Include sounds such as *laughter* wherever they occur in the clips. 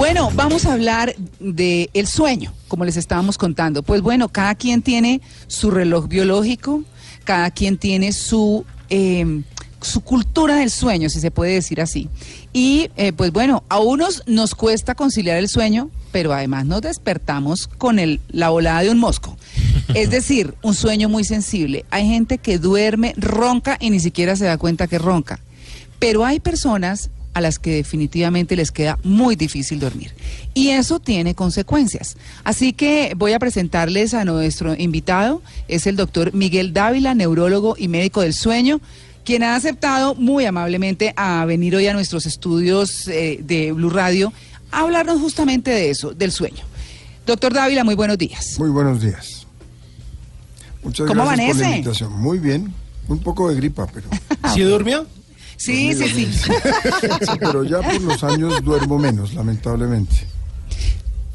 Bueno, vamos a hablar de el sueño, como les estábamos contando. Pues bueno, cada quien tiene su reloj biológico, cada quien tiene su eh, su cultura del sueño, si se puede decir así. Y eh, pues bueno, a unos nos cuesta conciliar el sueño, pero además nos despertamos con el, la volada de un mosco. Es *laughs* decir, un sueño muy sensible. Hay gente que duerme, ronca y ni siquiera se da cuenta que ronca. Pero hay personas a las que definitivamente les queda muy difícil dormir. Y eso tiene consecuencias. Así que voy a presentarles a nuestro invitado, es el doctor Miguel Dávila, neurólogo y médico del sueño quien ha aceptado muy amablemente a venir hoy a nuestros estudios eh, de Blue Radio a hablarnos justamente de eso, del sueño. Doctor Dávila, muy buenos días. Muy buenos días. Muchas ¿Cómo gracias por la amanece? invitación. Muy bien, un poco de gripa, pero, *laughs* ¿Sí durmió? Sí, sí, sí. sí, pero ya por los años duermo menos, lamentablemente.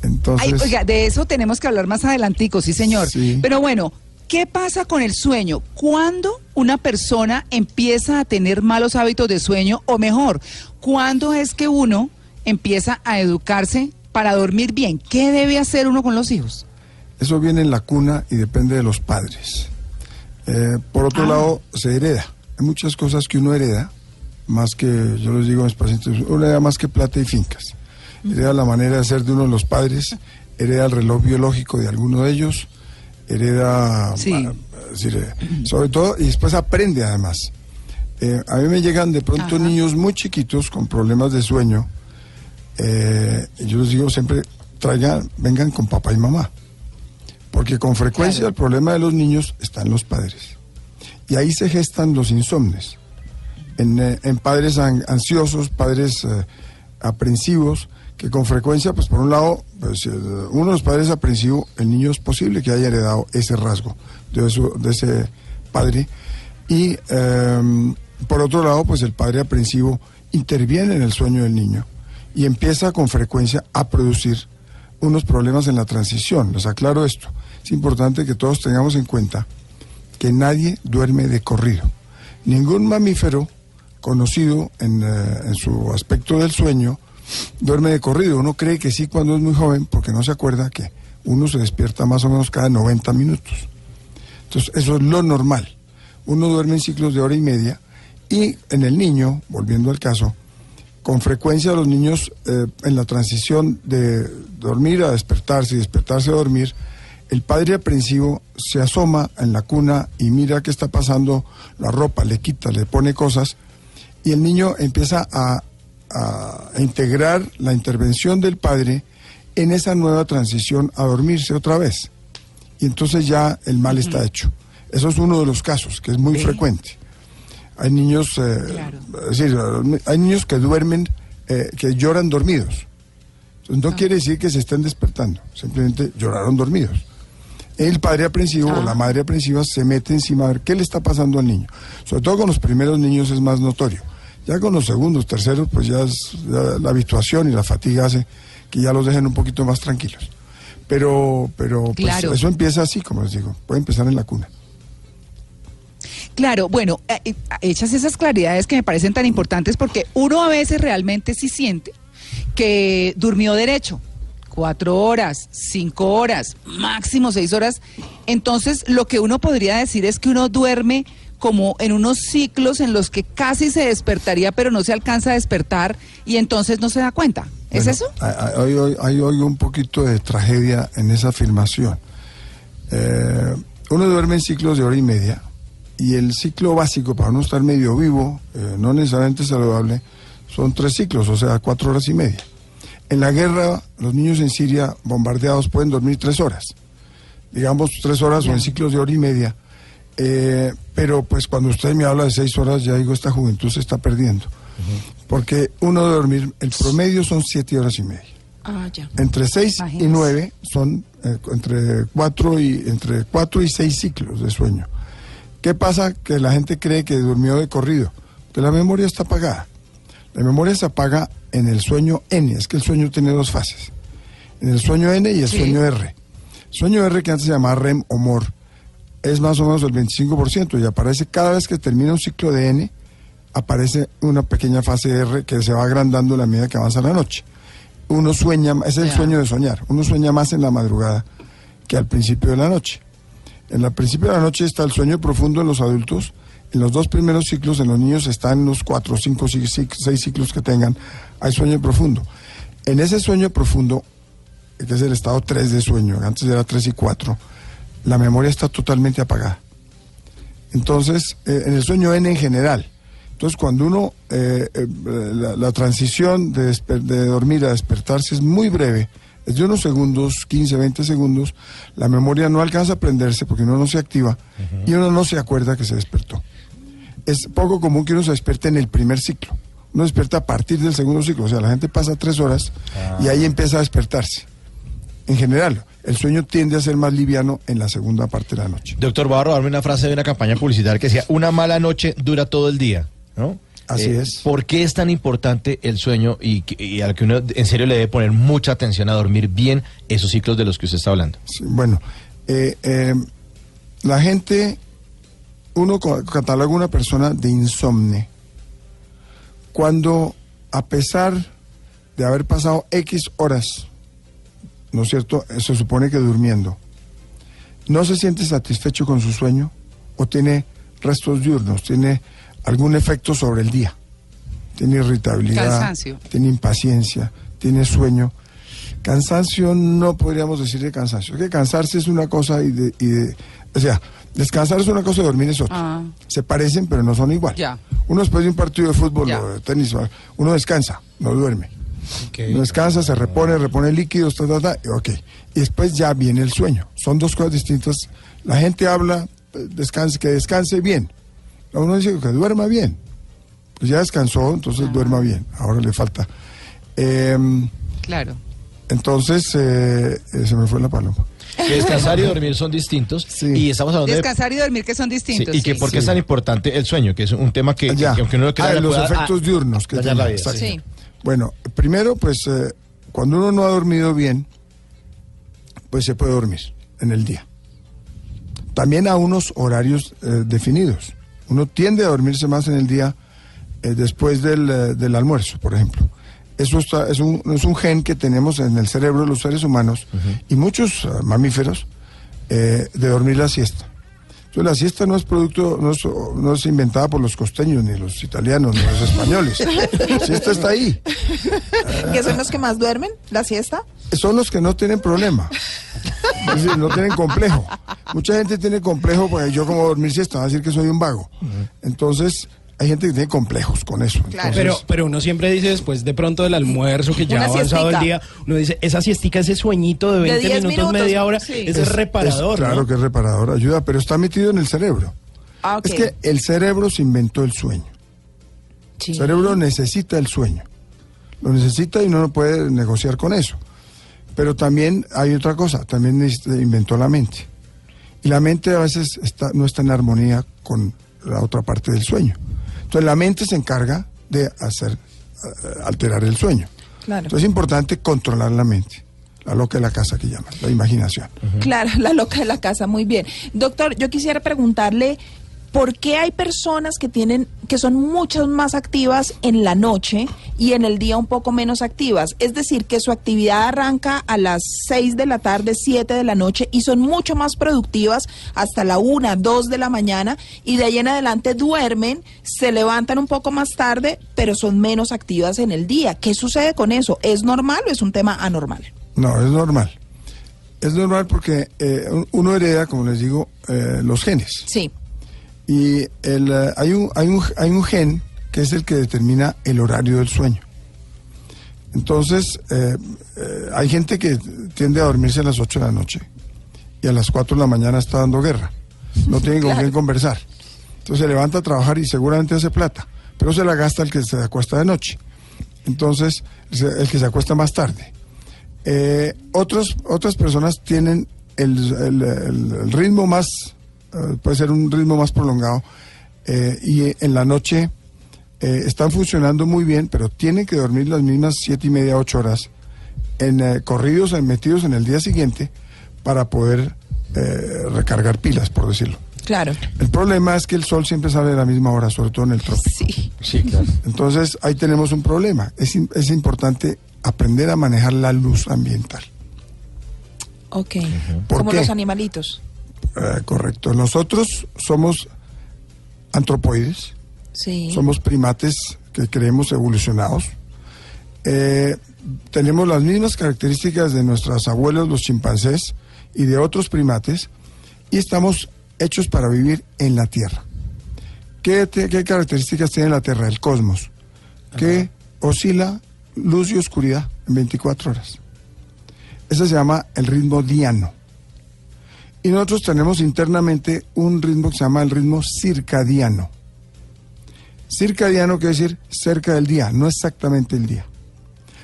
Entonces, Ay, oiga, de eso tenemos que hablar más adelantico, sí, señor. Sí. Pero bueno, ¿qué pasa con el sueño? ¿Cuándo una persona empieza a tener malos hábitos de sueño? O mejor, ¿cuándo es que uno empieza a educarse para dormir bien? ¿Qué debe hacer uno con los hijos? eso viene en la cuna y depende de los padres. Eh, por otro Ah. lado, se hereda. Hay muchas cosas que uno hereda, más que, yo les digo a mis pacientes, uno hereda más que plata y fincas. Hereda la manera de ser de uno de los padres, hereda el reloj biológico de alguno de ellos, hereda, Sí. decir, eh, sobre todo, y después aprende además. Eh, a mí me llegan de pronto Ajá. niños muy chiquitos con problemas de sueño, eh, yo les digo siempre, traigan, vengan con papá y mamá. Porque con frecuencia Claro. el problema de los niños está en los padres. Y ahí se gestan los insomnes. En, eh, en padres an- ansiosos, padres eh, aprensivos, que con frecuencia, pues por un lado, pues, uno de los padres aprensivo, el niño es posible que haya heredado ese rasgo de, su- ese padre. Y em, por otro lado, pues el padre aprensivo interviene en el sueño del niño y empieza con frecuencia a producir unos problemas en la transición. Les aclaro esto. Es importante que todos tengamos en cuenta que nadie duerme de corrido. Ningún mamífero conocido en, eh, en su aspecto del sueño duerme de corrido. Uno cree que sí cuando es muy joven porque no se acuerda que uno se despierta más o menos cada 90 minutos. Entonces, eso es lo normal. Uno duerme en ciclos de hora y media y en el niño, volviendo al caso, con frecuencia los niños eh, en la transición de dormir a despertarse y despertarse a dormir, el padre aprensivo se asoma en la cuna y mira qué está pasando, la ropa, le quita, le pone cosas y el niño empieza a, integrar la intervención del padre en esa nueva transición a dormirse otra vez. Y entonces ya el mal está hecho. Eso es uno de los casos, que es muy frecuente. Hay niños, eh, Claro. es decir, hay niños que duermen, eh, que lloran dormidos. Entonces, no quiere decir que se estén despertando, simplemente lloraron dormidos. El padre aprensivo o Ah. la madre aprensiva se mete encima a ver qué le está pasando al niño. Sobre todo con los primeros niños es más notorio. Ya con los segundos, terceros, pues ya, es, ya la habituación y la fatiga hace que ya los dejen un poquito más tranquilos. Pero, pero pues, Claro. eso empieza así, como les digo, puede empezar en la cuna. Claro, bueno, eh, eh, hechas esas claridades que me parecen tan importantes porque uno a veces realmente sí siente que durmió derecho, cuatro horas, cinco horas, máximo seis horas. Entonces, lo que uno podría decir es que uno duerme como en unos ciclos en los que casi se despertaría, pero no se alcanza a despertar y entonces no se da cuenta. ¿Es Bueno, eso? Hay, hay- hay- hay hoy un poquito de tragedia en esa afirmación. Eh, uno duerme en ciclos de hora y media y el ciclo básico para uno estar medio vivo, eh, no necesariamente saludable, son tres ciclos, o sea, cuatro horas y media. En la guerra, los niños en Siria bombardeados pueden dormir tres horas, digamos tres horas o en ciclos de hora y media. Eh, pero pues cuando usted me habla de seis horas, ya digo, esta juventud se está perdiendo. Porque uno de dormir, el promedio son siete horas y media. Ah, ya. Entre seis y nueve son eh, entre cuatro y entre cuatro y seis ciclos de sueño. ¿Qué pasa? Que la gente cree que durmió de corrido, que la memoria está apagada. La memoria se apaga en el sueño N, es que el sueño tiene dos fases. En el sueño N y el Sí. sueño R. Sueño R, que antes se llamaba REM o MOR, es más o menos el 25% y aparece cada vez que termina un ciclo de N, aparece una pequeña fase R que se va agrandando a la medida que avanza la noche. Uno sueña, es el sueño de soñar, uno sueña más en la madrugada que al principio de la noche. En el principio de la noche está el sueño profundo en los adultos. En los dos primeros ciclos, en los niños, están los cuatro, cinco, seis, seis ciclos que tengan. Hay sueño profundo. En ese sueño profundo, que es el estado 3 de sueño, antes era 3 y 4, la memoria está totalmente apagada. Entonces, eh, en el sueño N en general. Entonces, cuando uno, eh, eh, la, la transición de, de dormir a despertarse es muy breve, es de unos segundos, 15, 20 segundos, la memoria no alcanza a prenderse porque uno no se activa y uno no se acuerda que se despertó. Es poco común que uno se despierte en el primer ciclo. Uno despierta a partir del segundo ciclo, o sea, la gente pasa tres horas y ahí empieza a despertarse. En general, el sueño tiende a ser más liviano en la segunda parte de la noche. Doctor, voy a robarme una frase de una campaña publicitaria que decía, una mala noche dura todo el día, ¿no? Eh, Así es. ¿Por qué es tan importante el sueño y, al que uno en serio le debe poner mucha atención a dormir bien esos ciclos de los que usted está hablando? Sí, bueno, eh, eh, la gente, uno cataloga a una persona de insomne cuando a pesar de haber pasado X horas, ¿no es cierto? Se supone que durmiendo, no se siente satisfecho con su sueño o tiene restos diurnos, tiene algún efecto sobre el día, tiene irritabilidad, Cansancio. tiene impaciencia, tiene sueño. Cansancio no podríamos decir de cansancio. Es que cansarse es una cosa y de, y de- o sea, descansar es una cosa y dormir es otra. Ah. Se parecen pero no son igual. Ya. Uno después de un partido de fútbol Ya. o de tenis, uno descansa, no duerme. Uno descansa, se repone, repone líquidos, ta, ta, ta, y ok. Y después ya viene el sueño. Son dos cosas distintas. La gente habla, eh, descanse, que descanse bien. Uno dice que duerma bien. Pues ya descansó, entonces duerma bien. Ahora le falta. Em, Claro. entonces, eh, eh, se me fue la paloma. Descansar y dormir son distintos Sí. y estamos hablando de... Descansar y dormir que son Sí, distintos. y que sí. por qué es tan importante el sueño, que es un tema que, Ya. que aunque uno lo crea, Ah, los pueda- efectos ah, diurnos que tiene, la vida. Bueno, primero, pues eh, cuando uno no ha dormido bien, pues se puede dormir en el día. También a unos horarios eh, definidos. Uno tiende a dormirse más en el día eh, después del, del almuerzo, por ejemplo. Eso está- es, un, es un gen que tenemos en el cerebro de los seres humanos y muchos mamíferos de dormir la siesta. Entonces la siesta no es producto, no es, no es inventada por los costeños, ni los italianos, ni los españoles. La siesta está ahí. *laughs* ¿Que son los que más duermen? ¿La siesta? Son los que no tienen problema. Es decir, no tienen complejo. Mucha gente tiene complejo porque yo como dormir siesta, va a decir que soy un vago. Entonces, hay gente que tiene complejos con eso. Claro. Entonces, Pero, pero uno siempre dice después de pronto del almuerzo que ya ha avanzado el día, uno dice, esa siestica, ese sueñito de 20 10 minutos, minutos, media hora, sí. es, reparador, claro ¿no? que es reparador, ayuda, pero está metido en el cerebro. Ah. Es que el cerebro se inventó el sueño. Sí. El cerebro necesita el sueño. Lo necesita y uno no puede negociar con eso. Pero también hay otra cosa, también inventó la mente. Y la mente a veces está, no está en armonía con la otra parte del sueño. Entonces la mente se encarga de hacer eh, alterar el sueño. Claro. Entonces es importante controlar la mente. La loca de la casa que llaman, la imaginación. Claro, *laughs* la loca de la casa, muy bien. Doctor, yo quisiera preguntarle por qué hay personas que tienen, que son muchas más activas en la noche y en el día un poco menos activas. Es decir, que su actividad arranca a las 6 de la tarde, 7 de la noche y son mucho más productivas hasta la 1, 2 de la mañana y de ahí en adelante duermen, se levantan un poco más tarde, pero son menos activas en el día. ¿Qué sucede con eso? ¿Es normal o es un tema anormal? No, es normal. Es normal porque eh, un- uno hereda, como les digo, eh, los genes. Sí. Y el, eh, hay, un, hay, un, hay un gen que es el que determina el horario del sueño. Entonces, eh, eh, hay gente que tiende a dormirse a las 8 de la noche y a las 4 de la mañana está dando guerra. No tiene con *laughs* quién conversar. Entonces se levanta a trabajar y seguramente hace plata, pero se la gasta el que se acuesta de noche. Entonces, el que se acuesta más tarde. Eh, otros, otras personas tienen el, el- el- el ritmo más, puede ser un ritmo más prolongado, eh, y en la noche eh, están funcionando muy bien, pero tienen que dormir las mismas siete y media, ocho horas en eh, corridos, en- metidos en el día siguiente para poder eh, recargar pilas, por decirlo. Claro. El problema es que el sol siempre sale a la misma hora, sobre todo en el trópico. Sí. Sí, claro. Entonces ahí tenemos un problema. Es, im- es importante aprender a manejar la luz ambiental. Ok. ¿Por Como qué? los animalitos. Eh, correcto. Nosotros somos antropoides, Sí. somos primates que creemos evolucionados. Eh, tenemos las mismas características de nuestros abuelos, los chimpancés, y de otros primates, y estamos hechos para vivir en la Tierra. ¿Qué, te- qué características tiene la Tierra? El cosmos, que oscila luz y oscuridad en 24 horas. Ese se llama el ritmo diano. Y nosotros tenemos internamente un ritmo que se llama el ritmo circadiano. Circadiano quiere decir cerca del día, no exactamente el día.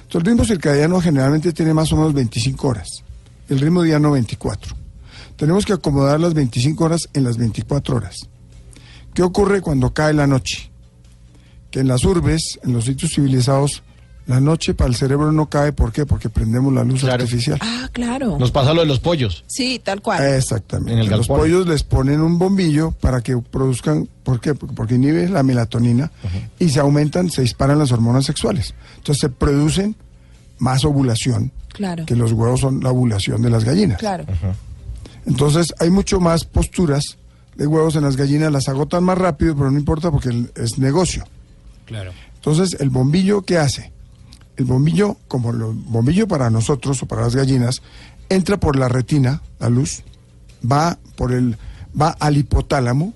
Entonces, el ritmo circadiano generalmente tiene más o menos 25 horas, el ritmo diano 24. Tenemos que acomodar las 25 horas en las 24 horas. ¿Qué ocurre cuando cae la noche? Que en las urbes, en los sitios civilizados, la noche para el cerebro no cae. ¿Por qué? Porque prendemos la luz Claro. artificial. Ah, claro. Nos pasa lo de los pollos. Sí, tal cual. Exactamente. En el Los pollos les ponen un bombillo para que produzcan, ¿por qué? Porque porque inhibe la melatonina y se aumentan, se disparan las hormonas sexuales. Entonces se producen más ovulación, Claro. que los huevos son la ovulación de las gallinas. Claro. Entonces hay mucho más posturas de huevos en las gallinas, las agotan más rápido, pero no importa porque es negocio. Claro. Entonces, ¿el bombillo qué hace? El bombillo, como el bombillo para nosotros o para las gallinas, entra por la retina, la luz, va por el, va al hipotálamo,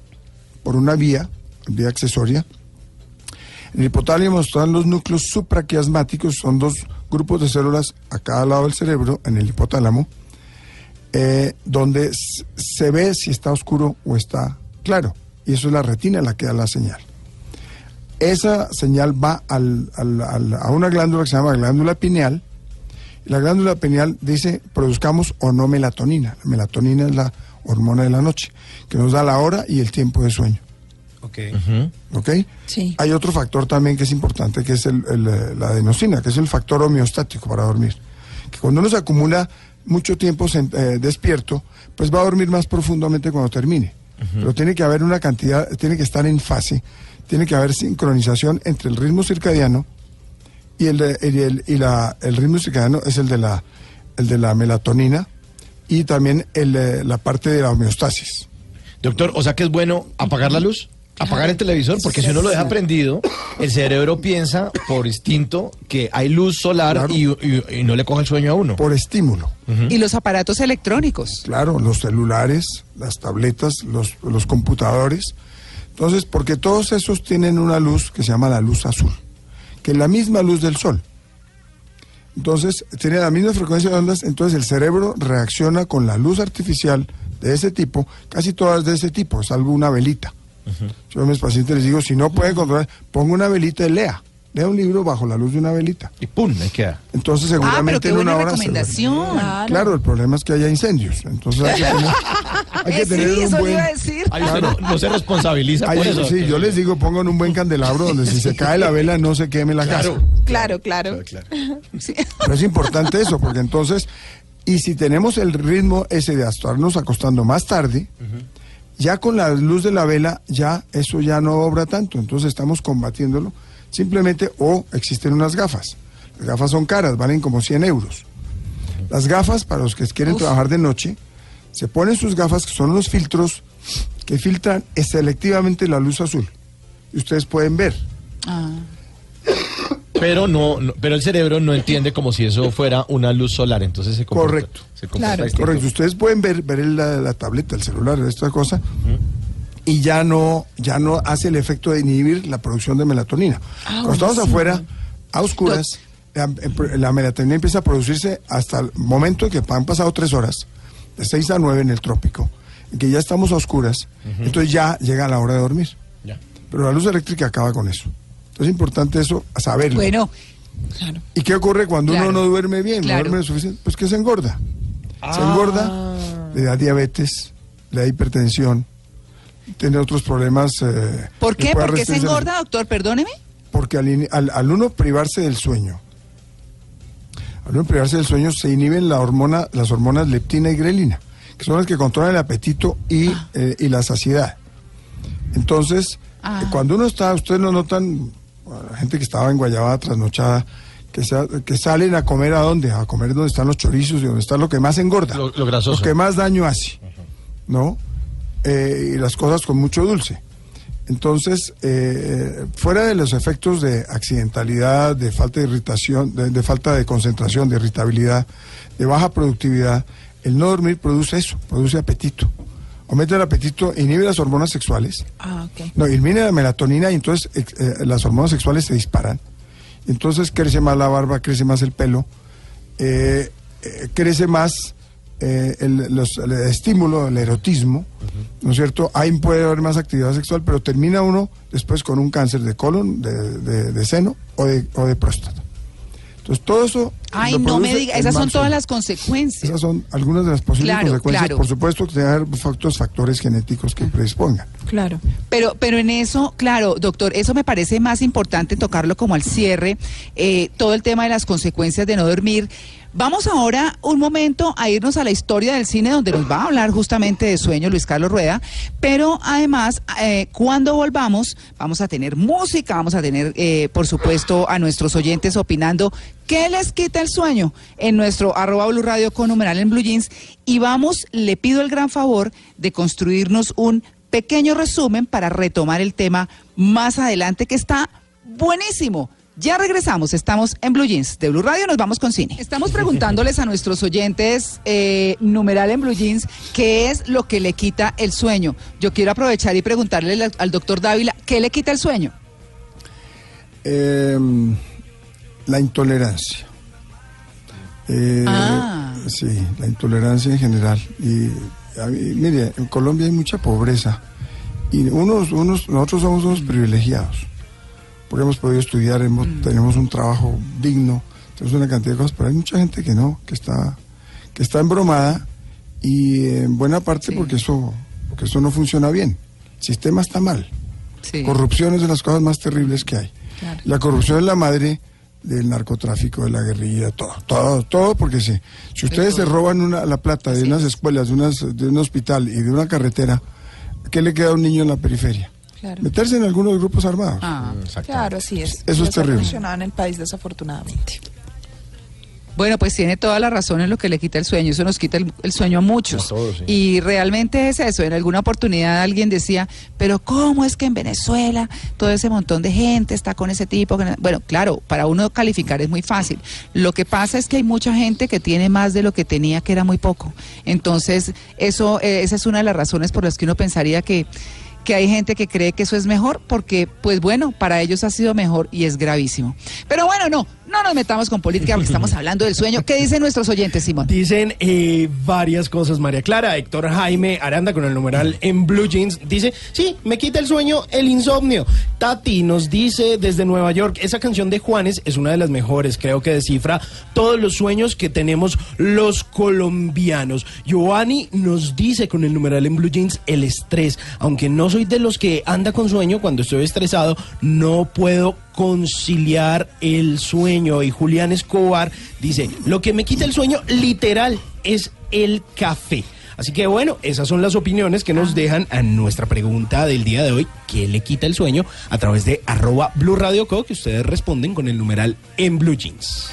por una vía, vía accesoria. En el hipotálamo están los núcleos supraquiasmáticos, son dos grupos de células a cada lado del cerebro, en el hipotálamo, eh, donde se ve si está oscuro o está claro. Y eso es la retina la que da la señal esa señal va al- al- al- a una glándula que se llama glándula pineal. Y la glándula pineal dice produzcamos o no melatonina. La melatonina es la hormona de la noche, que nos da la hora y el tiempo de sueño. Ok. ¿Ok? Sí. Hay otro factor también que es importante, que es el- el, eh, la adenosina, que es el factor homeostático para dormir. Que cuando uno se acumula mucho tiempo eh, despierto, pues va a dormir más profundamente cuando termine. Pero tiene que haber una cantidad, tiene que estar en fase, tiene que haber sincronización entre el ritmo circadiano y el, de- y el, y la, el ritmo circadiano es el de la, el de la melatonina y también el, eh, la parte de la homeostasis. Doctor, o sea que es bueno apagar la luz, apagar el televisor, porque si uno lo deja prendido, el cerebro piensa por instinto que hay luz solar Claro. y, y- y no le coge el sueño a uno. Por estímulo. Y los aparatos electrónicos. Claro, los celulares, las tabletas, los, los computadores. Entonces, porque todos esos tienen una luz que se llama la luz azul, que es la misma luz del sol. Entonces, tiene la misma frecuencia de ondas, entonces el cerebro reacciona con la luz artificial de ese tipo, casi todas de ese tipo, salvo una velita. Yo a mis pacientes les digo, si no puede controlar, ponga una velita y lea. Lea un libro bajo la luz de una velita. Y pum, ahí queda. Entonces, Ah, pero seguramente qué en una buena hora se duerme. recomendación. Claro. Claro, el problema es que haya incendios. Entonces hay que *laughs* tener, hay que Eh, tener sí, un buen. iba a decir. Ahí usted no, no se responsabiliza Ay, por eso. sí, yo les digo, pongan un buen candelabro donde si se cae la vela no se queme la Claro. casa. Claro, claro. *laughs* Sí. Pero es importante eso, porque entonces, y si tenemos el ritmo ese de estarnos acostando más tarde, ya con la luz de la vela, ya eso ya no obra tanto. Entonces estamos combatiéndolo simplemente, o existen unas gafas. Las gafas son caras, valen como 100 euros. Las gafas, para los que quieren trabajar de noche, se ponen sus gafas, que son los filtros que filtran selectivamente la luz azul. Y ustedes pueden ver. Ah. Pero no, no- pero el cerebro no entiende como si eso fuera una luz solar, entonces se comporta. Correcto. se comporta Claro. distinto. Correcto, ustedes pueden ver, ver el- la, la tableta, el celular, esta cosa, y ya no, ya no hace el efecto de inhibir la producción de melatonina. Cuando estamos afuera, a oscuras, la, la melatonina empieza a producirse hasta el momento en que han pasado tres horas, de 6 a 9 en el trópico, en que ya estamos a oscuras, entonces ya llega la hora de dormir. Ya. Pero la luz eléctrica acaba con eso. Entonces es importante eso, saberlo. Bueno, Claro. ¿Y qué ocurre cuando Claro. uno no duerme bien, Claro. no duerme lo suficiente? Pues que se engorda. Se engorda, le da diabetes, le da hipertensión, tiene otros problemas. eh, ¿por qué? ¿Por qué se engorda, doctor? Perdóneme. Porque al, al- al uno privarse del sueño, al uno privarse del sueño se inhiben la hormona, las hormonas leptina y grelina, que son las que controlan el apetito y, eh, y la saciedad. Entonces, Ah. eh, cuando uno está, ustedes lo notan, bueno, la gente que estaba en Guayabada trasnochada, que, sa- que salen a comer a dónde, a comer donde están los chorizos y donde está lo que más engorda, Lo- lo grasoso. que más daño hace, ¿no? Eh, y las cosas con mucho dulce. Entonces, eh, fuera de los efectos de accidentalidad, de falta de irritación, de, de falta de concentración, de irritabilidad, de baja productividad, el no dormir produce eso, produce apetito. Aumenta el apetito, inhibe las hormonas sexuales, Ah, no, elimina la melatonina y entonces eh, las hormonas sexuales se disparan. Entonces crece más la barba, crece más el pelo, eh, eh, crece más eh, el, los- el estímulo, el erotismo, ¿no es cierto? Ahí puede haber más actividad sexual, pero termina uno después con un cáncer de colon, de, de- de seno o de, o de próstata. Entonces todo eso... Ay, no me diga, esas son todas las consecuencias. Esas son algunas de las posibles Claro, consecuencias. claro. Por supuesto que haber factores genéticos que predispongan. Claro. Pero, pero en eso, claro, doctor, eso me parece más importante tocarlo como al cierre, eh, todo el tema de las consecuencias de no dormir. Vamos ahora un momento a irnos a la historia del cine donde nos va a hablar justamente de sueño Luis Carlos Rueda, pero además eh, cuando volvamos vamos a tener música, vamos a tener eh, por supuesto a nuestros oyentes opinando qué les quita el sueño en nuestro arroba Blue Radio con numeral en Blue Jeans y vamos, le pido el gran favor de construirnos un pequeño resumen para retomar el tema más adelante que está buenísimo. Ya regresamos, estamos en Blue Jeans de Blue Radio, nos vamos con cine. Estamos preguntándoles a nuestros oyentes, eh, numeral en Blue Jeans, qué es lo que le quita el sueño. Yo quiero aprovechar y preguntarle al, al doctor Dávila, ¿qué le quita el sueño? Eh, la intolerancia. Eh, Ah. Sí, la intolerancia en general. Y a mí, mire, en Colombia hay mucha pobreza y unos, unos, nosotros somos unos privilegiados porque hemos podido estudiar, hemos- tenemos un trabajo digno, tenemos una cantidad de cosas, pero hay mucha gente que no, que está, que está embromada y en buena parte Sí. porque eso, porque eso no funciona bien. El sistema está mal. Sí. Corrupción es de las cosas más terribles que hay. Claro. La corrupción es la madre del narcotráfico, de la guerrilla, todo, todo, todo, porque si, si ustedes se roban una, la plata de unas escuelas, de, unas, de un hospital y de una carretera, ¿qué le queda a un niño en la periferia? Claro. Meterse en algunos grupos armados. Ah. Claro, así es. Eso es terrible. en el país, desafortunadamente. Bueno, pues tiene toda la razón en lo que le quita el sueño. Eso nos quita el, el sueño a muchos. A todos, sí. Y realmente es eso. En alguna oportunidad alguien decía, pero ¿cómo es que en Venezuela todo ese montón de gente está con ese tipo? que no-?" Bueno, claro, para uno calificar es muy fácil. Lo que pasa es que hay mucha gente que tiene más de lo que tenía, que era muy poco. Entonces, eso, eh, esa es una de las razones por las que uno pensaría que que hay gente que cree que eso es mejor porque, pues bueno, para ellos ha sido mejor y es gravísimo. Pero bueno, no, no nos metamos con política porque estamos *laughs* hablando del sueño. ¿Qué dicen nuestros oyentes, Simón? Dicen eh, varias cosas, María Clara. Héctor Jaime Aranda con el numeral en Blue Jeans dice, sí, me quita el sueño el insomnio. Tati nos dice desde Nueva York, esa canción de Juanes es una de las mejores, creo que descifra todos los sueños que tenemos los colombianos. Giovanni nos dice con el numeral en Blue Jeans el estrés. Aunque no soy de los que anda con sueño, cuando estoy estresado no puedo conciliar el sueño. Y Julián Escobar dice, lo que me quita el sueño literal es el café. Así que bueno, esas son las opiniones que nos dejan a nuestra pregunta del día de hoy, ¿qué le quita el sueño? A través de arroba Blue Co, que ustedes responden con el numeral en Blue Jeans.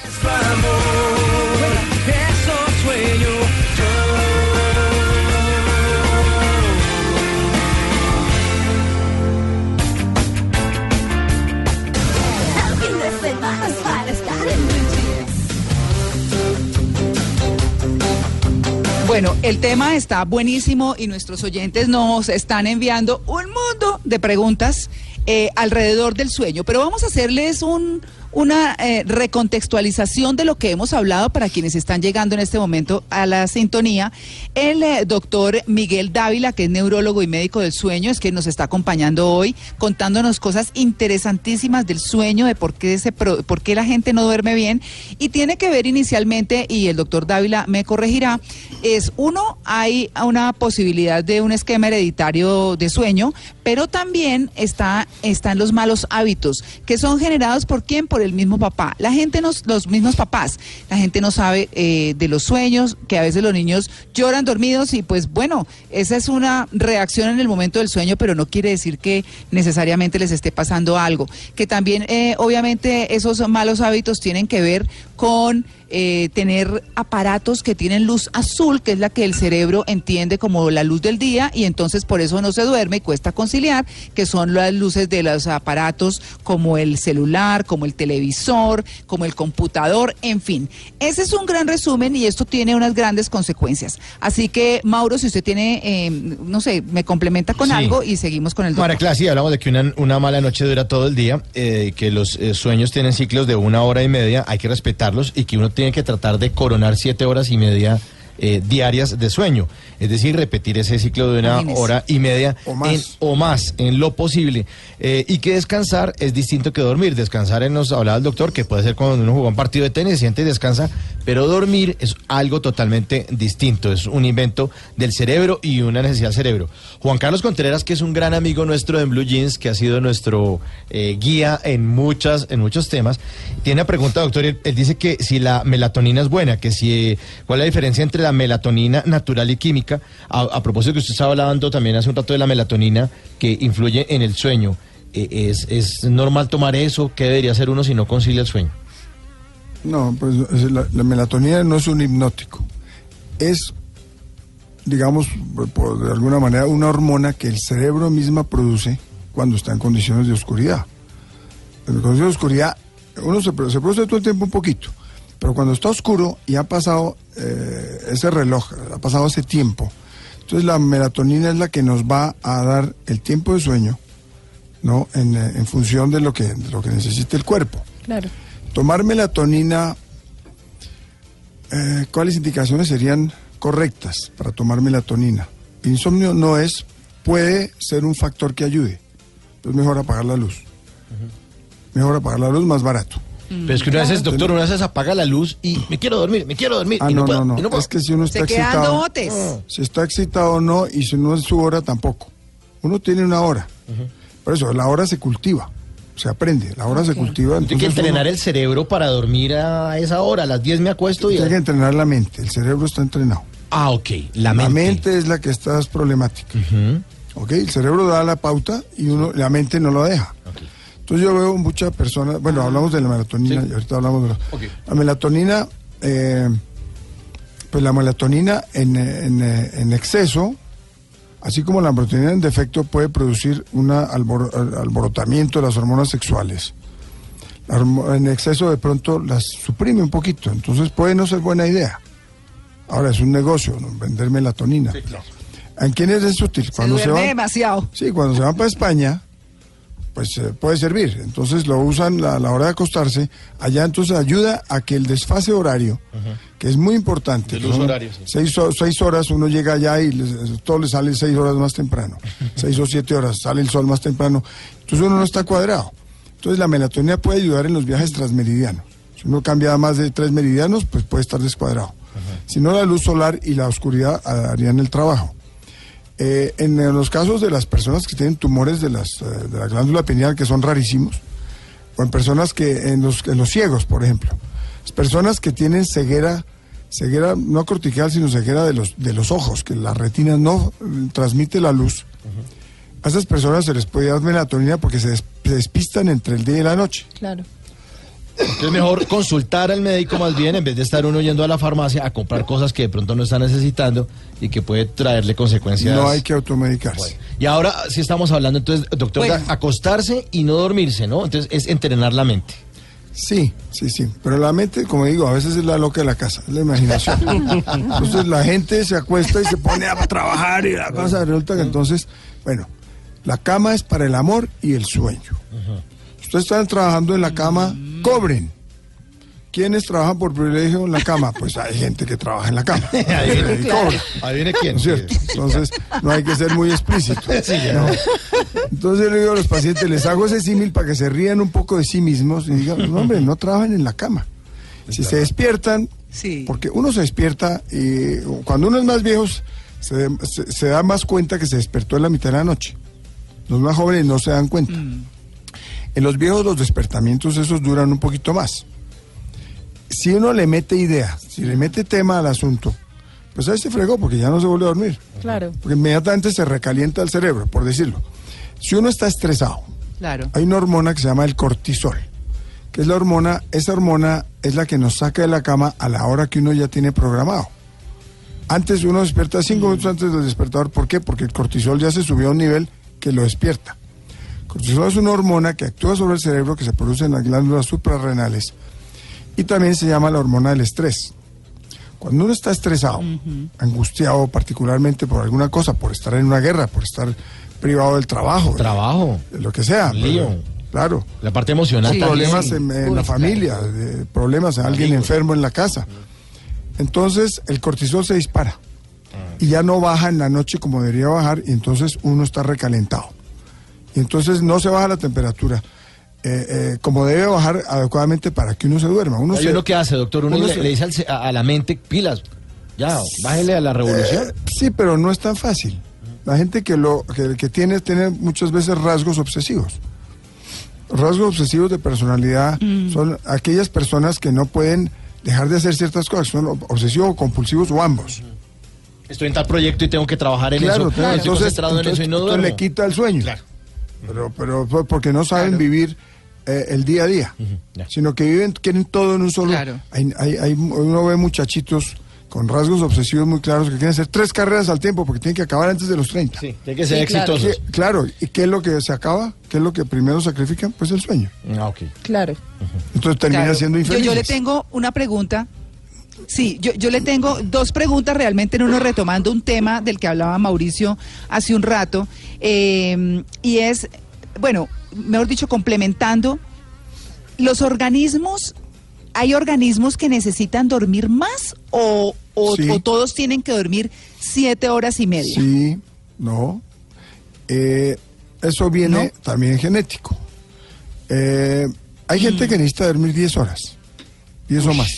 Bueno, el tema está buenísimo y nuestros oyentes nos están enviando un mundo de preguntas eh, alrededor del sueño. Pero vamos a hacerles un, una eh, recontextualización de lo que hemos hablado para quienes están llegando en este momento a la sintonía. El eh, doctor Miguel Dávila, que es neurólogo y médico del sueño, es que nos está acompañando hoy contándonos cosas interesantísimas del sueño, de por qué, se por qué la gente no duerme bien. Y tiene que ver inicialmente, y el doctor Dávila me corregirá, es uno, hay una posibilidad de un esquema hereditario de sueño, pero también está, están los malos hábitos, que son generados por quién? Por el mismo papá. La gente, nos, los mismos papás, la gente no sabe eh, de los sueños, que a veces los niños lloran dormidos y pues bueno, esa es una reacción en el momento del sueño, pero no quiere decir que necesariamente les esté pasando algo. Que también, eh, obviamente, esos malos hábitos tienen que ver con eh, tener aparatos que tienen luz azul, que es la que el cerebro entiende como la luz del día, y entonces por eso no se duerme y cuesta conciliar, que son las luces de los aparatos como el celular, como el televisor, como el computador, en fin. Ese es un gran resumen y esto tiene unas grandes consecuencias. Así que, Mauro, si usted tiene, eh, no sé, me complementa con Sí. algo y seguimos con el María doctor. Clara, sí, hablamos de que una, una mala noche dura todo el día, eh, que los eh, sueños tienen ciclos de una hora y media, hay que respetarlos y que uno tiene que tratar de coronar siete horas y media eh, diarias de sueño. Es decir, repetir ese ciclo de una Imagínese. hora y media O más. en- o más, en lo posible. Eh, y que descansar es distinto que dormir. Descansar, en nos hablaba el doctor, que puede ser cuando uno juega un partido de tenis, siente y descansa, pero dormir es algo totalmente distinto. Es un invento del cerebro y una necesidad del cerebro. Juan Carlos Contreras, que es un gran amigo nuestro en Blue Jeans, que ha sido nuestro eh, guía en, muchas, en muchos temas, tiene una pregunta, doctor. Él, dice que si la melatonina es buena, que si, eh, cuál es la diferencia entre la melatonina natural y química. A, a propósito que usted estaba hablando también hace un rato de la melatonina que influye en el sueño. Eh, ¿Es, es normal tomar eso? ¿Qué debería hacer uno si no concilia el sueño? No, pues es la, la melatonina no es un hipnótico. Es, digamos, por- de alguna manera, una hormona que el cerebro misma produce cuando está en condiciones de oscuridad. En condiciones de oscuridad, uno se, pro- se produce todo el tiempo un poquito, pero cuando está oscuro y ha pasado eh, ese reloj, ha pasado ese tiempo, entonces la melatonina es la que nos va a dar el tiempo de sueño, ¿no? En, eh, función de lo que, de lo que necesita el cuerpo. Claro. Tomar melatonina, eh, ¿cuáles indicaciones serían correctas para tomar melatonina? Insomnio no es, puede ser un factor que ayude. Es mejor apagar la luz. Mejor apagar la luz, más barato. Pero es que una vez, es, doctor, una vez apaga la luz y me quiero dormir, me quiero dormir. Ah, y no, puedo, no, y no. puedo. Es que si uno está Se excitado, botes. si está excitado o no, y si no es su hora tampoco. Uno tiene una hora. Por eso, la hora se cultiva, se aprende. La hora se cultiva. Tiene que entonces uno- entrenar el cerebro para dormir a esa hora. A las 10 me acuesto y... Tiene que entrenar la mente. El cerebro está entrenado. Ah, ok. La La mente. mente es la que está problemática. ¿Ok? El cerebro da la pauta y uno, la mente no lo deja. Entonces yo veo muchas personas, bueno, hablamos de la melatonina Sí. y ahorita hablamos de la, la melatonina, eh, pues la melatonina en, en, eh, en exceso, así como la melatonina en defecto puede producir un alborotamiento de las hormonas sexuales. La En exceso de pronto las suprime un poquito, entonces puede no ser buena idea. Ahora es un negocio, ¿no? vender melatonina. ¿En quiénes es útil? Se Cuando duerme van- demasiado. Sí, cuando se van para España, pues eh, puede servir. Entonces lo usan a la hora de acostarse. Allá entonces ayuda a que el desfase horario, que es muy importante. Que uso son horario, sí. seis, ho- seis horas, uno llega allá y les- todo le sale seis horas más temprano. *laughs* seis o siete horas, sale el sol más temprano. Entonces uno no está cuadrado. Entonces la melatonina puede ayudar en los viajes transmeridianos. Si uno cambia más de tres meridianos, pues puede estar descuadrado. Si no, la luz solar y la oscuridad harían el trabajo. Eh, en, los casos de las personas que tienen tumores de, las, eh, de la glándula pineal, que son rarísimos, o en personas que, en los, en los ciegos, por ejemplo, las personas que tienen ceguera, ceguera no cortical, sino ceguera de los, de los ojos, que la retina no mm, transmite la luz, a esas personas se les puede dar melatonina porque se, des- se despistan entre el día y la noche. Claro. Entonces mejor consultar al médico más bien en vez de estar uno yendo a la farmacia a comprar cosas que de pronto no está necesitando y que puede traerle consecuencias. No hay que automedicarse. Y ahora sí estamos hablando entonces, doctor, Bueno. acostarse y no dormirse, ¿no? Entonces es entrenar la mente. Sí, sí, sí. Pero la mente, como digo, a veces es la loca de la casa, es la imaginación. *laughs* Entonces la gente se acuesta y se pone a trabajar y la cosa resulta que entonces, bueno, la cama es para el amor y el sueño. Ustedes están trabajando en la cama cobren. ¿Quiénes trabajan por privilegio en la cama? Pues hay gente que trabaja en la cama. *laughs* Cobra. adivine quién. ¿No es cierto? Entonces, no hay que ser muy explícito. *laughs* ¿no? Entonces yo le digo a los pacientes, les hago ese símil para que se rían un poco de sí mismos y digan, no, hombre, no trabajan en la cama. Si se despiertan, Sí. porque uno se despierta y cuando uno es más viejo, se, se- se da más cuenta que se despertó en la mitad de la noche. Los más jóvenes no se dan cuenta. En los viejos los despertamientos esos duran un poquito más. Si uno le mete idea, si le mete tema al asunto, pues ahí se fregó porque ya no se vuelve a dormir. Claro. Porque inmediatamente se recalienta el cerebro, por decirlo. Si uno está estresado, Claro. hay una hormona que se llama el cortisol, que es la hormona, esa hormona es la que nos saca de la cama a la hora que uno ya tiene programado. Antes uno despierta cinco minutos antes del despertador, ¿por qué? Porque el cortisol ya se subió a un nivel que lo despierta. Cortisol es una hormona que actúa sobre el cerebro, que se produce en las glándulas suprarrenales y también se llama la hormona del estrés. Cuando uno está estresado, angustiado particularmente por alguna cosa, por estar en una guerra, por estar privado del trabajo, Trabajo. de lo que sea. Un lío. pero- Claro. La parte emocional Sí. Problemas en, en Uy, la familia, de- problemas, alguien Amigos. enfermo en la casa. Entonces el cortisol se dispara y ya no baja en la noche como debería bajar y entonces uno está recalentado. Y entonces no se baja la temperatura eh, eh, como debe bajar adecuadamente para que uno se duerma. Uno Hay se- uno que hace, doctor, uno, uno le, se- le dice al a, a la mente, pilas, ya, bájele a la revolución. Eh, sí, pero no es tan fácil. La gente que lo que, que tiene tiene muchas veces rasgos obsesivos. Rasgos obsesivos de personalidad son aquellas personas que no pueden dejar de hacer ciertas cosas, son obsesivos, compulsivos o ambos. Estoy en tal proyecto y tengo que trabajar en claro, eso. claro, Estoy concentrado en eso y no entonces duermo. le quita el sueño. Claro. Pero, pero porque no saben Claro. vivir eh, el día a día, sino que viven, quieren todo en un solo. Claro. Hay, hay- hay- uno ve muchachitos con rasgos obsesivos muy claros que quieren hacer tres carreras al tiempo porque tienen que acabar antes de los 30. Sí, tiene que ser Sí, claro. exitosos. ¿Qué- claro, ¿y qué es lo que se acaba? ¿Qué es lo que primero sacrifican? Pues el sueño. Ah, ok. Claro. Entonces termina Claro. siendo yo, infeliz. yo le tengo una pregunta. Sí, yo, yo le tengo dos preguntas realmente en uno retomando un tema del que hablaba Mauricio hace un rato. eh, y es, bueno, mejor dicho, complementando, los organismos, ¿hay organismos que necesitan dormir más o, o- Sí. o todos tienen que dormir siete horas y media? Sí, no. Eh, eso viene ¿No? también genético. Eh, hay Mm. gente que necesita dormir 10 horas. 10 o más.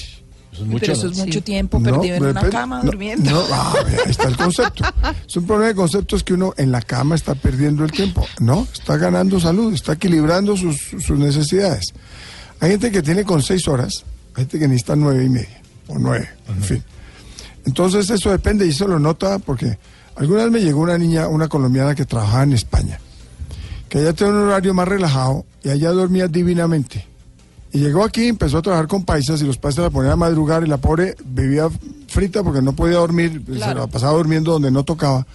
Eso es mucho, Pero eso es mucho Sí. tiempo No, perdido en una cama no, durmiendo. No, ah, ahí está el concepto. Es un problema de conceptos que uno en la cama está perdiendo el tiempo. No, está ganando salud, está equilibrando sus, sus necesidades. Hay gente que tiene con seis horas, hay gente que necesita nueve y media, o nueve, en fin. Entonces eso depende y eso lo nota porque alguna vez me llegó una niña, una colombiana que trabajaba en España, que allá tenía un horario más relajado y allá dormía divinamente. Y llegó aquí, empezó a trabajar con paisas y los paisas la ponían a madrugar y la pobre vivía frita porque no podía dormir, se la pasaba durmiendo donde no tocaba.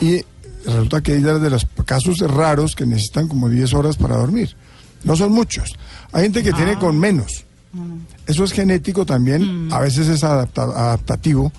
Y resulta que ella es de los casos raros que necesitan como 10 horas para dormir. No son muchos. Hay gente que tiene con menos. Eso es genético también, a veces es adapta- adaptativo.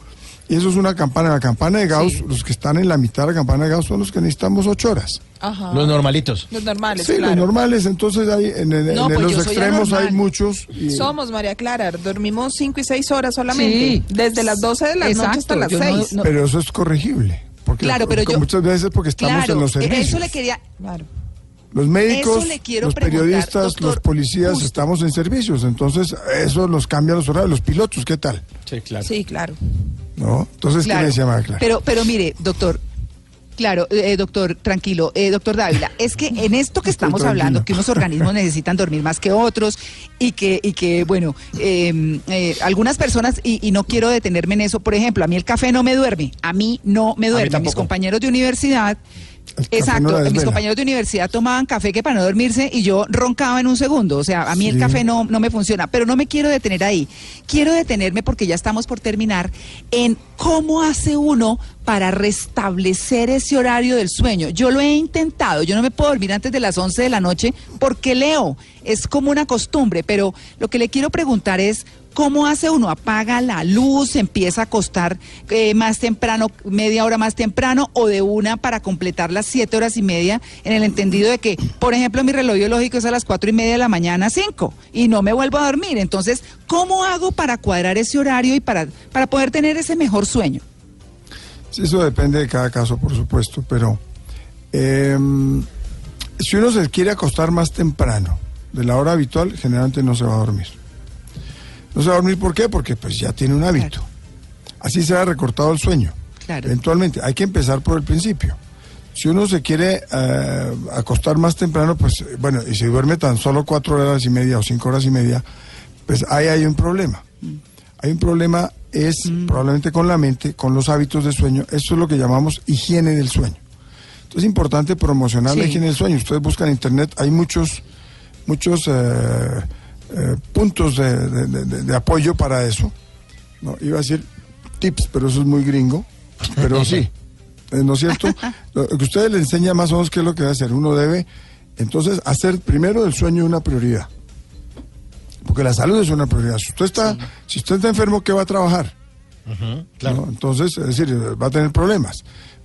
Y eso es una campana. La campana de Gauss, los que están en la mitad de la campana de Gauss son los que necesitamos 8 horas. Ajá. Los normalitos. Los normales, Sí, claro. los normales, entonces hay, en, en- No, en pues los extremos hay muchos. y- Somos, María Clara, dormimos 5 y 6 horas solamente. Sí. Desde las 12 de la noche hasta las yo no- 6. no- Pero eso es corregible. Porque Claro, pero porque yo- muchas veces porque estamos Claro, en los servicios. eso le quería, Claro. Los médicos, los periodistas, doctor, los policías justo. estamos en servicios, entonces eso nos cambia los horarios. Los pilotos, ¿qué tal? Sí, claro. Sí, claro. ¿No? Entonces, ¿qué Claro. le decía María Clara? Pero, pero mire, doctor, claro, eh, doctor, tranquilo, eh, doctor Dávila, es que en esto que Estoy estamos tranquilo. hablando, que unos organismos *laughs* necesitan dormir más que otros y que, y que bueno, eh, eh, algunas personas, y, y no quiero detenerme en eso, por ejemplo, a mí el café no me duerme, a mí no me duerme, mis compañeros de universidad. Exacto, no mis compañeros de universidad tomaban café que para no dormirse y yo roncaba en un segundo. O sea, a mí el café no, no me funciona, pero no me quiero detener ahí. Quiero detenerme porque ya estamos por terminar en cómo hace uno para restablecer ese horario del sueño. Yo lo he intentado, yo no me puedo dormir antes de las 11 de la noche porque leo, es como una costumbre, pero lo que le quiero preguntar es ¿cómo hace uno? ¿Apaga la luz, empieza a acostar eh, más temprano, media hora más temprano, o de una para completar las siete horas y media, en el entendido de que, por ejemplo, mi reloj biológico es a las cuatro y media de la mañana, cinco, y no me vuelvo a dormir? Entonces, ¿cómo hago para cuadrar ese horario y para, para poder tener ese mejor sueño? Sí, eso depende de cada caso, por supuesto, pero em, si uno se quiere acostar más temprano de la hora habitual, generalmente no se va a dormir. No se va a dormir, ¿por qué? Porque pues ya tiene un hábito. Así se ha recortado el sueño. Claro. Eventualmente, hay que empezar por el principio. Si uno se quiere eh, acostar más temprano, pues bueno, y si duerme tan solo cuatro horas y media o cinco horas y media, pues ahí hay un problema. Hay un problema, es probablemente con la mente, con los hábitos de sueño. Esto es lo que llamamos higiene del sueño. Entonces es importante promocionar la higiene del sueño. Ustedes buscan en internet, hay muchos, muchos eh, eh, puntos de, de- de- de- de apoyo para eso. No, iba a decir tips, pero eso es muy gringo. Pero sí, eh, ¿no es cierto? *laughs* Lo que ustedes le enseña más o menos qué es lo que debe hacer. Uno debe, entonces, hacer primero el sueño una prioridad. Porque la salud es una prioridad. Si usted está, si usted está enfermo, ¿qué va a trabajar? claro. ¿no? Entonces, es decir, eh, va a tener problemas.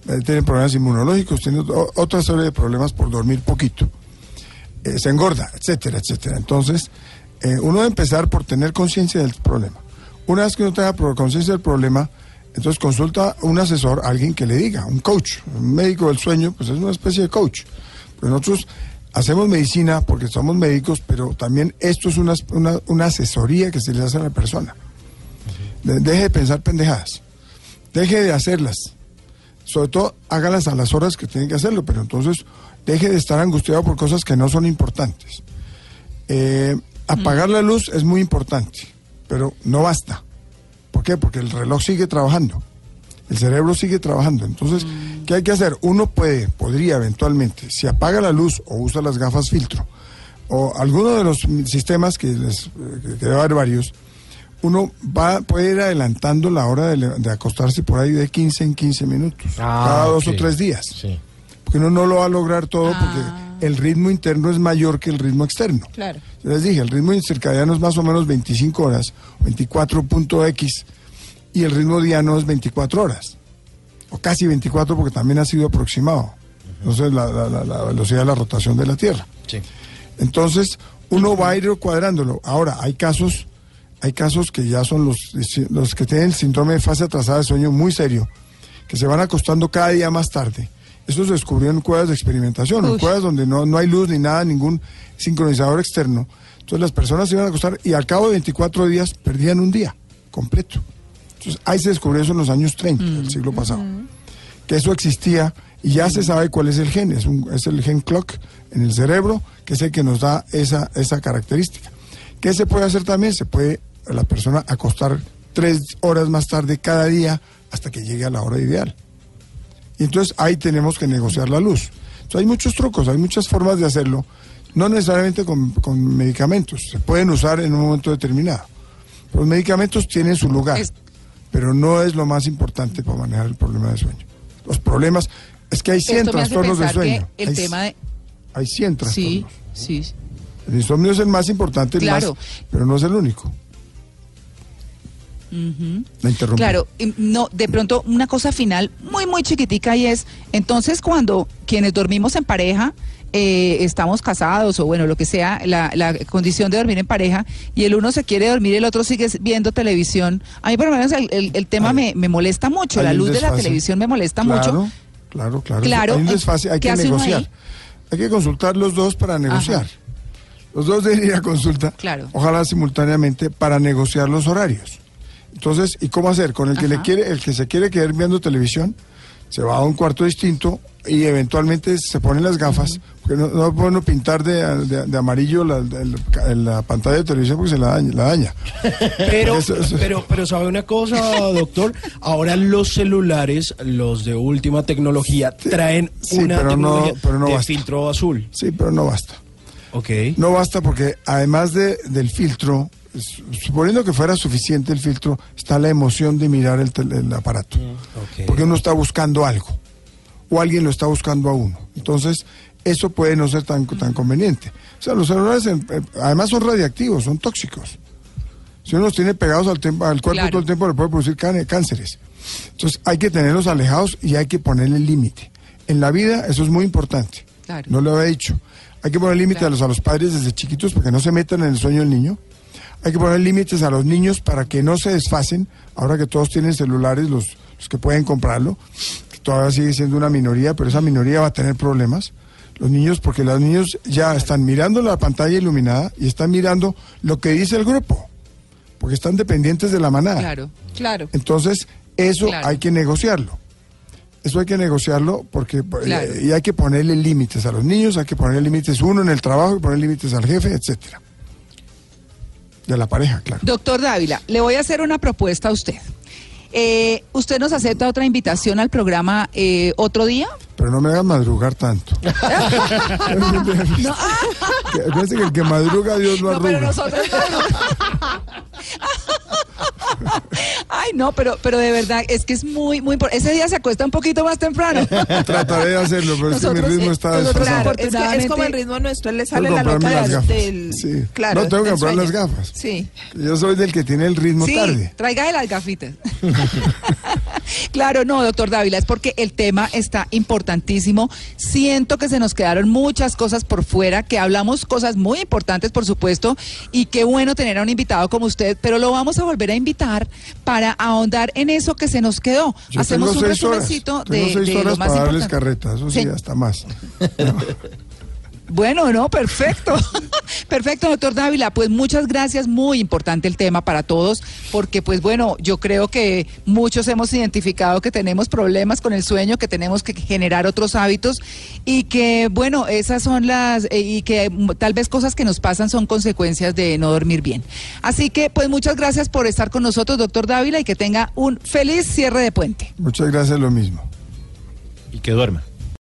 A tener problemas inmunológicos, tiene otra serie de problemas por dormir poquito. Eh, se engorda, etcétera, etcétera. Entonces, eh, uno debe empezar por tener conciencia del problema. Una vez que uno tenga conciencia del problema, entonces consulta a un asesor, alguien que le diga, un coach, un médico del sueño, pues es una especie de coach. Pues nosotros hacemos medicina porque somos médicos, pero también esto es una, una, asesoría que se le hace a la persona. De- Deje de pensar pendejadas. Deje de hacerlas. Sobre todo, hágalas a las horas que tienen que hacerlo, pero entonces deje de estar angustiado por cosas que no son importantes. Eh, apagar la luz es muy importante, pero no basta. ¿Por qué? Porque el reloj sigue trabajando. El cerebro sigue trabajando. Entonces, ¿qué hay que hacer? Uno puede, podría eventualmente, si apaga la luz o usa las gafas filtro, o alguno de los sistemas que, les, eh, que- debe haber varios, uno va, puede ir adelantando la hora de, acostarse por ahí de 15 en 15 minutos, Ah, cada dos o tres días. Sí. Porque uno no lo va a lograr todo Ah. porque el ritmo interno es mayor que el ritmo externo. Claro. Yo Les dije, el ritmo circadiano es más o menos 25 horas, 24.x, y el ritmo diano es 24 horas, o casi 24 porque también ha sido aproximado. Entonces, la, la- la- la velocidad de la rotación de la Tierra. Sí. Entonces, uno va a ir cuadrándolo. Ahora, hay casos, hay casos que ya son los, los que tienen el síndrome de fase atrasada de sueño muy serio, que se van acostando cada día más tarde. Eso se descubrió en cuevas de experimentación, en Uy. cuevas donde no, no hay luz ni nada, ningún sincronizador externo. Entonces las personas se iban a acostar y al cabo de 24 días perdían un día completo. Entonces ahí se descubrió eso en los años 30 del siglo pasado que eso existía y ya se sabe cuál es el gen, es, un- es el gen clock en el cerebro, que es el que nos da esa, esa característica. ¿Qué se puede hacer también? Se puede la persona acostar tres horas más tarde cada día hasta que llegue a la hora ideal. Y entonces ahí tenemos que negociar la luz. Entonces hay muchos trucos, hay muchas formas de hacerlo, no necesariamente con, con medicamentos, se pueden usar en un momento determinado. Los medicamentos tienen su lugar, Es- pero no es lo más importante para manejar el problema de sueño. Los problemas, es que hay 100 Esto me hace trastornos de sueño. el hay, tema de... hay 100 trastornos. Sí, sí. El insomnio es el más importante, el Claro. más, pero no es el único. Interrumpí. Claro, y no, de pronto una cosa final muy, muy chiquitica y es, entonces cuando quienes dormimos en pareja, eh, estamos casados o bueno, lo que sea, la, la condición de dormir en pareja y el uno se quiere dormir y el otro sigue viendo televisión, a mí por lo menos el, el- el tema me, me molesta mucho, la luz de la televisión me molesta Claro, mucho. Claro, claro. Claro, Hay un eh, desfase, hay ¿qué que negociar. Hay que consultar los dos para negociar. Los dos deben ir a consulta, Claro. ojalá simultáneamente, para negociar los horarios. Entonces, ¿y cómo hacer? Con el que le quiere, el que se quiere quedar viendo televisión, se va a un cuarto distinto y eventualmente se ponen las gafas, porque no, no puede uno pintar de, de- de amarillo la, la- la pantalla de televisión porque se la daña. La daña. *laughs* Pero, Eso- eso- pero, pero sabe una cosa, doctor, ahora los celulares, los de última tecnología, traen sí, una pero no- tecnología pero no de basta. filtro azul. Sí, pero no basta. Ok. No basta porque además de, del filtro, suponiendo que fuera suficiente el filtro, está la emoción de mirar el, el aparato. ok. Porque uno está buscando algo. O alguien lo está buscando a uno. Entonces, eso puede no ser tan, tan conveniente. O sea, los celulares en- eh, además son radiactivos, son tóxicos. Si uno los tiene pegados al, al cuerpo Claro. todo el tiempo, le puede producir cánceres. Entonces hay que tenerlos alejados y hay que ponerle límite. En la vida eso es muy importante. Claro. No lo había dicho. Hay que poner límite Claro. a, los, a los padres desde chiquitos para que no se metan en el sueño del niño. Hay que poner límites a los niños para que no se desfasen, ahora que todos tienen celulares, los, los que pueden comprarlo, que todavía sigue siendo una minoría, pero esa minoría va a tener problemas. Los niños, porque los niños ya están mirando la pantalla iluminada y están mirando lo que dice el grupo, porque están dependientes de la manada. Claro. Claro. Entonces, eso Claro. hay que negociarlo. Eso hay que negociarlo porque Claro. eh, y hay que ponerle límites a los niños, hay que ponerle límites uno en el trabajo, que poner límites al jefe, etcétera. De la pareja, claro. Doctor Dávila, le voy a hacer una propuesta a usted. Eh, ¿Usted nos acepta otra invitación al programa eh, otro día? Pero no me hagas madrugar tanto. *laughs* *laughs* Acuérdense que el que madruga Dios lo No, pero arruga. nosotros *laughs* Ay, no, pero, pero de verdad, es que es muy, muy importante. Ese día se acuesta un poquito más temprano. *laughs* Trataré de hacerlo, pero es que mi Nosotros, ritmo eh, está nosotros, desfasado. Claro, es, que es como el ritmo nuestro, él le sale la loca las del, gafas. del- Sí. claro, No, tengo que comprar las gafas. Sí. Yo soy del que tiene el ritmo Sí, tarde. tráigale las gafitas. *laughs* claro, no, doctor Dávila, es porque el tema está importantísimo. Siento que se nos quedaron muchas cosas por fuera, que hablamos cosas muy importantes, por supuesto, y qué bueno tener a un invitado como usted, pero lo vamos a volver a invitar para ahondar en eso que se nos quedó. Yo Hacemos un horas. resumencito de, de lo más para darles importante. carreta, eso sí, Sí. hasta más. *laughs* Bueno, no, perfecto. *laughs* perfecto, doctor Dávila. Pues muchas gracias. Muy importante el tema para todos, porque pues bueno, yo creo que muchos hemos identificado que tenemos problemas con el sueño, que tenemos que generar otros hábitos y que bueno, esas son las, eh, y que tal vez cosas que nos pasan son consecuencias de no dormir bien. Así que pues muchas gracias por estar con nosotros, doctor Dávila, y que tenga un feliz cierre de puente. Muchas gracias, lo mismo. Y que duerma.